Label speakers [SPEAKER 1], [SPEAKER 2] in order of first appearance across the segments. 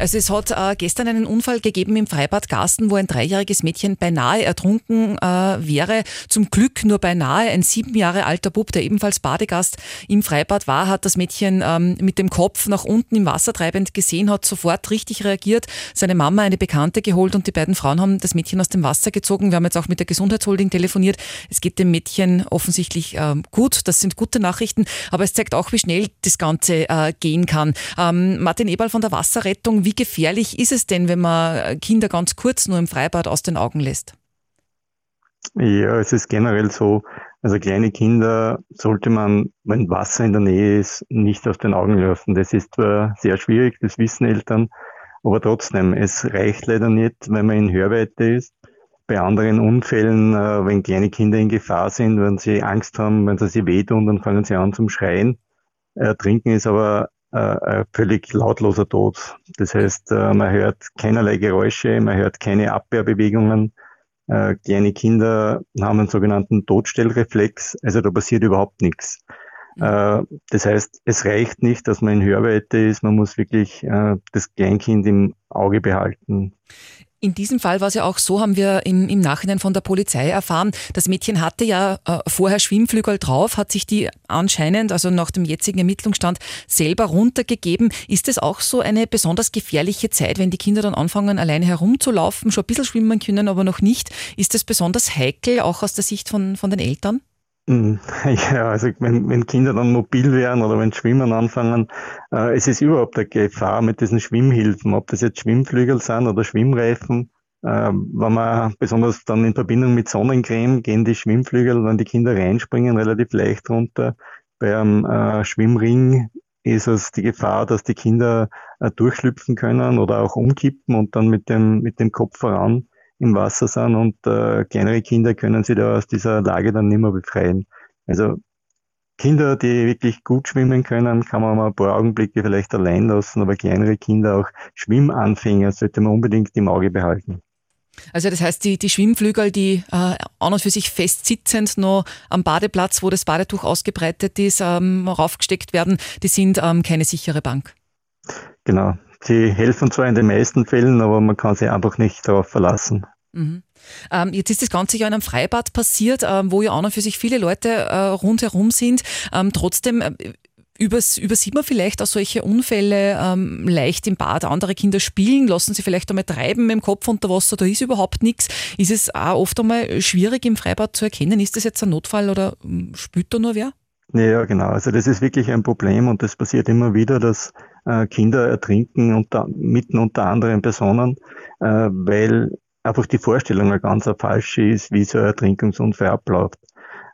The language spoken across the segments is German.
[SPEAKER 1] Also es hat äh, gestern einen Unfall gegeben im Freibad Garsten, wo ein dreijähriges Mädchen beinahe ertrunken äh, wäre. Zum Glück nur beinahe. Ein sieben Jahre alter Bub, der ebenfalls Badegast im Freibad war, hat das Mädchen ähm, mit dem Kopf nach unten im Wasser treibend gesehen, hat sofort richtig reagiert, seine Mama, eine Bekannte geholt und die beiden Frauen haben das Mädchen aus dem Wasser gezogen. Wir haben jetzt auch mit der Gesundheitsholding telefoniert. Es geht dem Mädchen offensichtlich ähm, gut. Das sind gute Nachrichten, aber es zeigt auch, wie schnell das Ganze äh, gehen kann. Ähm, Martin Eberl von der Wasserrettung, wie gefährlich ist es denn, wenn man Kinder ganz kurz nur im Freibad aus den Augen lässt?
[SPEAKER 2] Ja, es ist generell so, also kleine Kinder sollte man, wenn Wasser in der Nähe ist, nicht aus den Augen lassen. Das ist zwar sehr schwierig, das wissen Eltern, aber trotzdem, es reicht leider nicht, wenn man in Hörweite ist. Bei anderen Unfällen, äh, wenn kleine Kinder in Gefahr sind, wenn sie Angst haben, wenn sie sich wehtun, dann fangen sie an zum Schreien. Trinken ist aber äh, völlig lautloser Tod. Das heißt, äh, man hört keinerlei Geräusche, man hört keine Abwehrbewegungen. Äh, kleine Kinder haben einen sogenannten Todstellreflex, also da passiert überhaupt nichts. Äh, das heißt, es reicht nicht, dass man in Hörweite ist, man muss wirklich äh, das Kleinkind im Auge behalten.
[SPEAKER 1] In diesem Fall war es ja auch so, haben wir im, im Nachhinein von der Polizei erfahren, das Mädchen hatte ja äh, vorher Schwimmflügel drauf, hat sich die anscheinend, also nach dem jetzigen Ermittlungsstand, selber runtergegeben. Ist es auch so eine besonders gefährliche Zeit, wenn die Kinder dann anfangen, alleine herumzulaufen, schon ein bisschen schwimmen können, aber noch nicht? Ist das besonders heikel, auch aus der Sicht von, von den Eltern?
[SPEAKER 2] Hm, ja, also wenn, wenn Kinder dann mobil werden oder wenn Schwimmen anfangen, äh, es ist überhaupt eine Gefahr mit diesen Schwimmhilfen, ob das jetzt Schwimmflügel sind oder Schwimmreifen. Äh, wenn man besonders dann in Verbindung mit Sonnencreme gehen die Schwimmflügel, wenn die Kinder reinspringen, relativ leicht runter. Bei einem äh, Schwimmring ist es die Gefahr, dass die Kinder äh, durchschlüpfen können oder auch umkippen und dann mit dem, mit dem Kopf voran im Wasser sind und äh, kleinere Kinder können sich da aus dieser Lage dann nicht mehr befreien. Also Kinder, die wirklich gut schwimmen können, kann man mal ein paar Augenblicke vielleicht allein lassen, aber kleinere Kinder, auch Schwimmanfänger, sollte man unbedingt im Auge behalten.
[SPEAKER 1] Also das heißt, die, die Schwimmflügel, die äh, an und für sich fest sitzend noch am Badeplatz, wo das Badetuch ausgebreitet ist, ähm, raufgesteckt werden, die sind ähm, keine sichere Bank.
[SPEAKER 2] Genau, Sie helfen zwar in den meisten Fällen, aber man kann sich einfach nicht darauf verlassen.
[SPEAKER 1] Mhm. Ähm, jetzt ist das Ganze ja in einem Freibad passiert, ähm, wo ja auch noch für sich viele Leute äh, rundherum sind. Ähm, trotzdem äh, übers, übersieht man vielleicht auch solche Unfälle ähm, leicht im Bad. Andere Kinder spielen, lassen sie vielleicht einmal treiben mit dem Kopf unter Wasser, da ist überhaupt nichts. Ist es auch oft einmal schwierig im Freibad zu erkennen, ist das jetzt ein Notfall oder hm, spürt da nur wer?
[SPEAKER 2] Ja, genau. Also das ist wirklich ein Problem und das passiert immer wieder, dass äh, Kinder ertrinken unter, mitten unter anderen Personen, äh, weil einfach die Vorstellung ganz falsche ist, wie so ein Ertrinkungsunfall abläuft.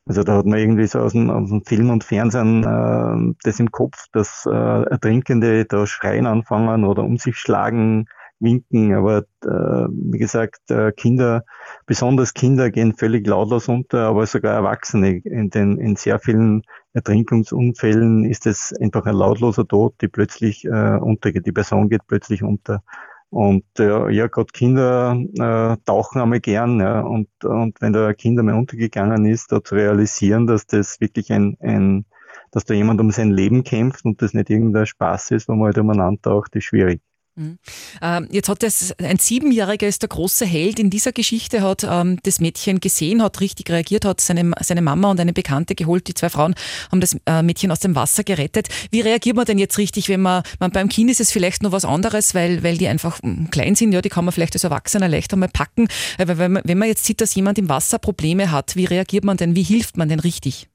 [SPEAKER 2] Also da hat man irgendwie so aus dem, aus dem Film und Fernsehen äh, das im Kopf, dass äh, Ertrinkende da schreien anfangen oder um sich schlagen, winken. Aber äh, wie gesagt, äh, Kinder, besonders Kinder gehen völlig lautlos unter, aber sogar Erwachsene. In, den, in sehr vielen Ertrinkungsunfällen ist es einfach ein lautloser Tod, die plötzlich äh, untergeht. Die Person geht plötzlich unter. Und äh, ja, gerade Kinder äh, tauchen einmal gern. Ja, und, und wenn da ein Kind einmal untergegangen ist, da zu realisieren, dass das wirklich ein, ein dass da jemand um sein Leben kämpft und das nicht irgendein Spaß ist, wo man halt umeinander taucht, ist schwierig.
[SPEAKER 1] Mhm. Ähm, jetzt hat das, ein Siebenjähriger ist der große Held in dieser Geschichte, hat ähm, das Mädchen gesehen, hat richtig reagiert, hat seine, seine Mama und eine Bekannte geholt. Die zwei Frauen haben das äh, Mädchen aus dem Wasser gerettet. Wie reagiert man denn jetzt richtig, wenn man, man beim Kind ist es vielleicht noch was anderes, weil, weil die einfach hm, klein sind, ja, die kann man vielleicht als Erwachsener leichter mal packen. Aber wenn man, wenn man jetzt sieht, dass jemand im Wasser Probleme hat, wie reagiert man denn, wie hilft man denn richtig?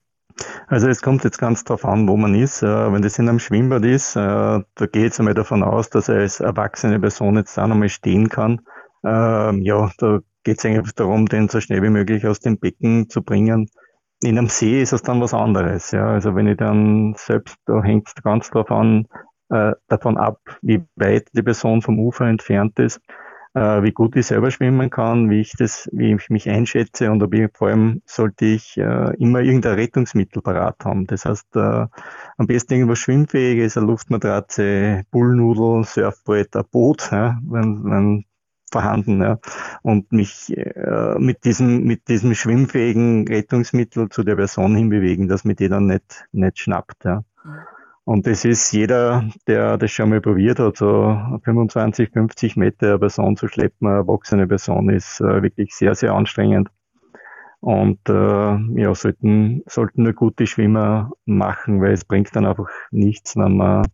[SPEAKER 2] Also es kommt jetzt ganz darauf an, wo man ist. Äh, wenn das in einem Schwimmbad ist, äh, da geht es einmal davon aus, dass er als erwachsene Person jetzt da nochmal stehen kann. Ähm, ja, da geht es eigentlich darum, den so schnell wie möglich aus dem Becken zu bringen. In einem See ist es dann was anderes. Ja. Also wenn ich dann selbst, da hängt es ganz drauf an, äh, davon ab, wie weit die Person vom Ufer entfernt ist äh, wie gut ich selber schwimmen kann, wie ich das, wie ich mich einschätze und ob ich, vor allem sollte ich äh, immer irgendein Rettungsmittel parat haben. Das heißt, äh, am besten irgendwas Schwimmfähiges, eine Luftmatratze, Bullnudel, Surfbrett, ein Boot, ja, wenn, wenn vorhanden, ja, und mich äh, mit diesem mit diesem schwimmfähigen Rettungsmittel zu der Person hinbewegen, dass mir die dann nicht nicht schnappt, ja. Mhm. Und das ist jeder, der das schon mal probiert hat, so 25, 50 Meter eine Person zu schleppen, eine erwachsene Person, ist äh, wirklich sehr, sehr anstrengend. Und äh, ja, sollten, sollten nur gute Schwimmer machen, weil es bringt dann einfach nichts, wenn man,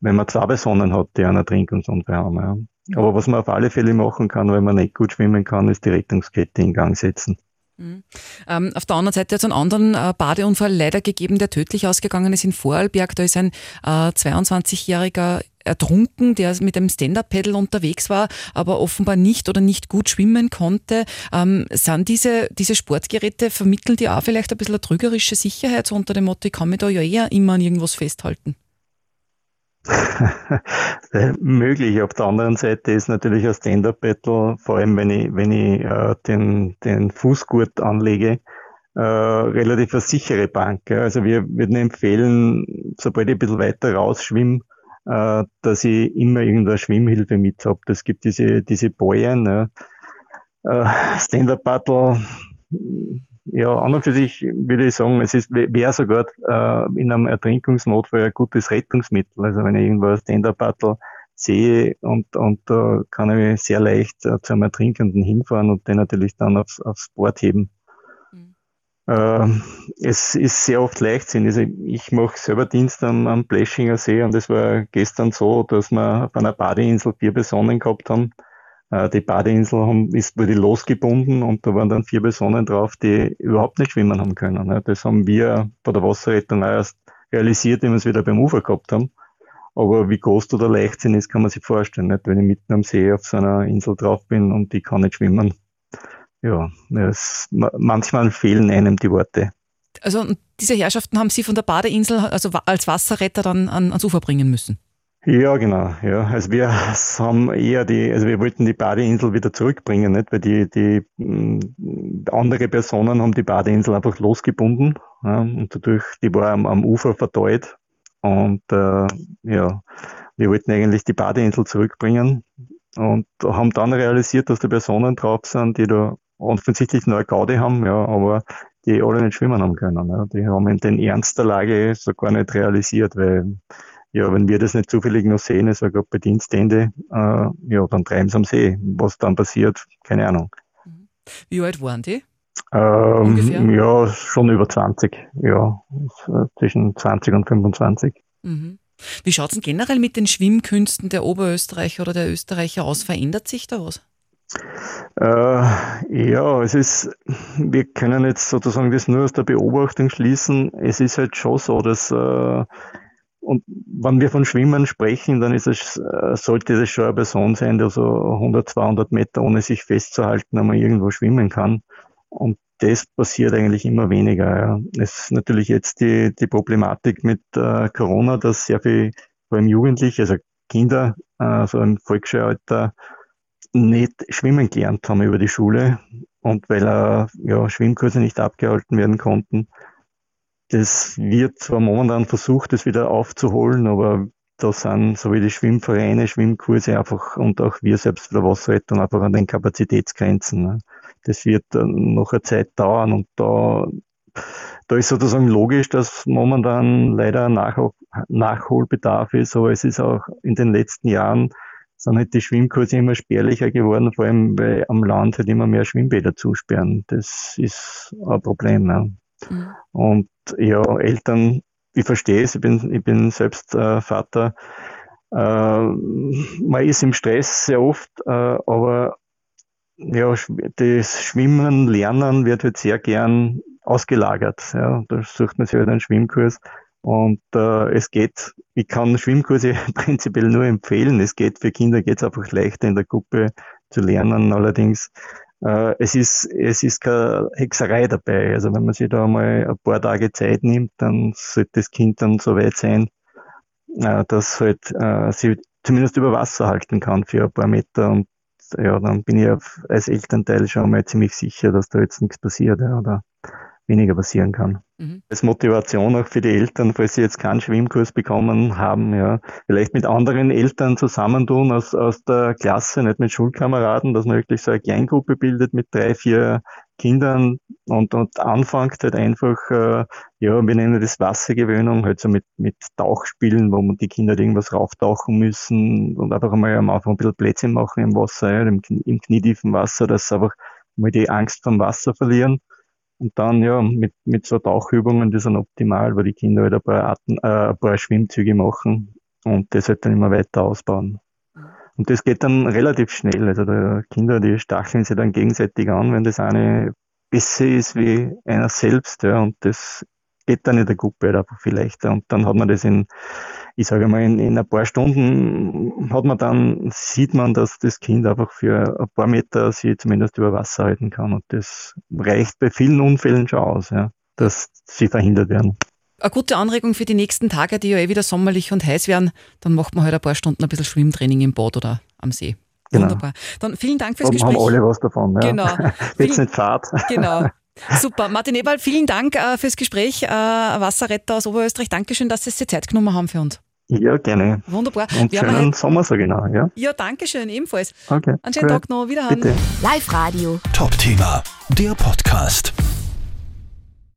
[SPEAKER 2] wenn man zwei Personen hat, die einen Ertrinkungsunfall haben. Ja. Aber was man auf alle Fälle machen kann, wenn man nicht gut schwimmen kann, ist die Rettungskette in Gang setzen.
[SPEAKER 1] Mhm. Ähm, auf der anderen Seite hat es einen anderen äh, Badeunfall leider gegeben, der tödlich ausgegangen ist in Vorarlberg. Da ist ein äh, 22-jähriger ertrunken, der mit dem Stand-Up-Pedal unterwegs war, aber offenbar nicht oder nicht gut schwimmen konnte. Ähm, sind diese, diese Sportgeräte, vermitteln die auch vielleicht ein bisschen eine trügerische Sicherheit, so unter dem Motto, ich kann mich da ja eher immer an irgendwas festhalten?
[SPEAKER 2] möglich. Auf der anderen Seite ist natürlich ein Stand-Up-Battle, vor allem wenn ich, wenn ich äh, den, den Fußgurt anlege, äh, relativ eine sichere Bank. Ja. Also wir würden empfehlen, sobald ich ein bisschen weiter rausschwimme, äh, dass ich immer irgendeine Schwimmhilfe mit habe. Das gibt diese, diese Bojen. Ja. Äh, Stand-Up-Battle ja, an und für sich würde ich sagen, es ist, wäre sogar äh, in einem Ertrinkungsnotfall ein gutes Rettungsmittel. Also wenn ich irgendwo ein Stand-Up-Battle sehe und, und da äh, kann ich sehr leicht äh, zu einem Ertrinkenden hinfahren und den natürlich dann aufs, aufs Board heben. Mhm. Äh, es ist sehr oft Leichtsinn. Also ich mache selber Dienst am, am Bleschinger See und es war gestern so, dass wir auf einer Badeinsel vier Personen gehabt haben die Badeinsel wurde losgebunden und da waren dann vier Personen drauf, die überhaupt nicht schwimmen haben können. Das haben wir bei der Wasserrettung auch erst realisiert, wie wir es wieder beim Ufer gehabt haben. Aber wie groß da der Leichtsinn ist, kann man sich vorstellen. Nicht? Wenn ich mitten am See auf so einer Insel drauf bin und die kann nicht schwimmen. Ja, es, manchmal fehlen einem die Worte.
[SPEAKER 1] Also diese Herrschaften haben Sie von der Badeinsel also als Wasserretter dann ans Ufer bringen müssen?
[SPEAKER 2] Ja, genau. Ja, also wir haben eher die, also wir wollten die Badeinsel wieder zurückbringen, nicht? Weil die, die mm, andere Personen haben die Badeinsel einfach losgebunden ja, und dadurch, die war am, am Ufer verteut und äh, ja, wir wollten eigentlich die Badeinsel zurückbringen und haben dann realisiert, dass da Personen drauf sind, die da offensichtlich neue Gaudi haben, ja, aber die alle nicht schwimmen haben können. Ja. Die haben in den Ernst der Lage so gar nicht realisiert, weil ja, wenn wir das nicht zufällig noch sehen, es war gerade bei Dienstende, äh, ja, dann treiben sie am See. Was dann passiert, keine Ahnung.
[SPEAKER 1] Mhm. Wie alt waren die?
[SPEAKER 2] Ähm, Ungefähr? Ja, schon über 20, ja, zwischen 20 und 25.
[SPEAKER 1] Mhm. Wie schaut es denn generell mit den Schwimmkünsten der Oberösterreicher oder der Österreicher aus? Verändert sich da was?
[SPEAKER 2] Äh, ja, es ist, wir können jetzt sozusagen das nur aus der Beobachtung schließen. Es ist halt schon so, dass äh, und wenn wir von Schwimmen sprechen, dann ist es, äh, sollte das schon eine Person sein, die so 100, 200 Meter ohne sich festzuhalten einmal irgendwo schwimmen kann. Und das passiert eigentlich immer weniger. Ja. Es ist natürlich jetzt die, die Problematik mit äh, Corona, dass sehr viel, vor allem Jugendliche, also Kinder, äh, so im Volksschulalter, nicht schwimmen gelernt haben über die Schule. Und weil äh, ja, Schwimmkurse nicht abgehalten werden konnten, das wird zwar momentan versucht, das wieder aufzuholen, aber da sind so wie die Schwimmvereine, Schwimmkurse einfach und auch wir selbst für der Wasserrettung einfach an den Kapazitätsgrenzen. Ne? Das wird noch eine Zeit dauern und da, da ist sozusagen logisch, dass momentan leider Nach Nachholbedarf ist, aber es ist auch in den letzten Jahren sind halt die Schwimmkurse immer spärlicher geworden, vor allem weil am Land halt immer mehr Schwimmbäder zusperren. Das ist ein Problem. Ne? Mhm. Und ja, Eltern, ich verstehe es, ich bin, ich bin selbst äh, Vater. Äh, man ist im Stress sehr oft, äh, aber ja, das Schwimmen, Lernen wird halt sehr gern ausgelagert. Ja. Da sucht man sich halt einen Schwimmkurs. Und äh, es geht, ich kann Schwimmkurse prinzipiell nur empfehlen. Es geht für Kinder geht es einfach leichter in der Gruppe zu lernen. Allerdings äh, es ist, es ist keine Hexerei dabei. Also wenn man sich da mal ein paar Tage Zeit nimmt, dann sollte das Kind dann so weit sein, äh, dass halt äh, sie zumindest über Wasser halten kann für ein paar Meter und ja, dann bin ich als Elternteil schon mal ziemlich sicher, dass da jetzt nichts passiert ja, oder weniger passieren kann. Mhm. Als Motivation auch für die Eltern, falls sie jetzt keinen Schwimmkurs bekommen haben, ja, vielleicht mit anderen Eltern zusammentun aus, aus der Klasse, nicht mit Schulkameraden, dass man wirklich so eine Kleingruppe bildet mit drei, vier Kindern und, und anfängt halt einfach, äh, ja, wir nennen das Wassergewöhnung, halt so mit, mit Tauchspielen, wo man die Kinder halt irgendwas rauftauchen müssen und einfach einmal am Anfang ein bisschen Plätze machen im Wasser, ja, im, im knietiefen Wasser, dass sie einfach mal die Angst vom Wasser verlieren. Und dann, ja, mit, mit so Tauchübungen, die sind optimal, weil die Kinder halt ein paar, Atem, äh, ein paar Schwimmzüge machen und das halt dann immer weiter ausbauen. Und das geht dann relativ schnell. Also die Kinder, die stacheln sich dann gegenseitig an, wenn das eine besser ist wie einer selbst. Ja, und das dann in der Gruppe halt einfach viel leichter. Und dann hat man das in, ich sage mal, in, in ein paar Stunden hat man dann, sieht man, dass das Kind einfach für ein paar Meter sich zumindest über Wasser halten kann. Und das reicht bei vielen Unfällen schon aus, ja, dass sie verhindert werden
[SPEAKER 1] eine gute Anregung für die nächsten Tage, die ja eh wieder sommerlich und heiß werden. Dann macht man halt ein paar Stunden ein bisschen Schwimmtraining im Boot oder am See. Genau. Wunderbar. Dann vielen Dank fürs Gespräch.
[SPEAKER 2] Haben alle was davon. Ja.
[SPEAKER 1] Genau.
[SPEAKER 2] Jetzt nicht Fahrt.
[SPEAKER 1] Genau. Super. Martin Eberl, vielen Dank äh, fürs Gespräch. Äh, Wasserretter aus Oberösterreich. Dankeschön, dass Sie sich Zeit genommen haben für uns.
[SPEAKER 2] Ja, gerne.
[SPEAKER 1] Wunderbar.
[SPEAKER 2] Und schönen halt... Sommer, so genau. Ja,
[SPEAKER 1] ja danke schön, ebenfalls.
[SPEAKER 2] Okay.
[SPEAKER 1] Einen schönen cool. Tag noch. Wiederhören.
[SPEAKER 3] Live Radio. Top-Thema, der Podcast.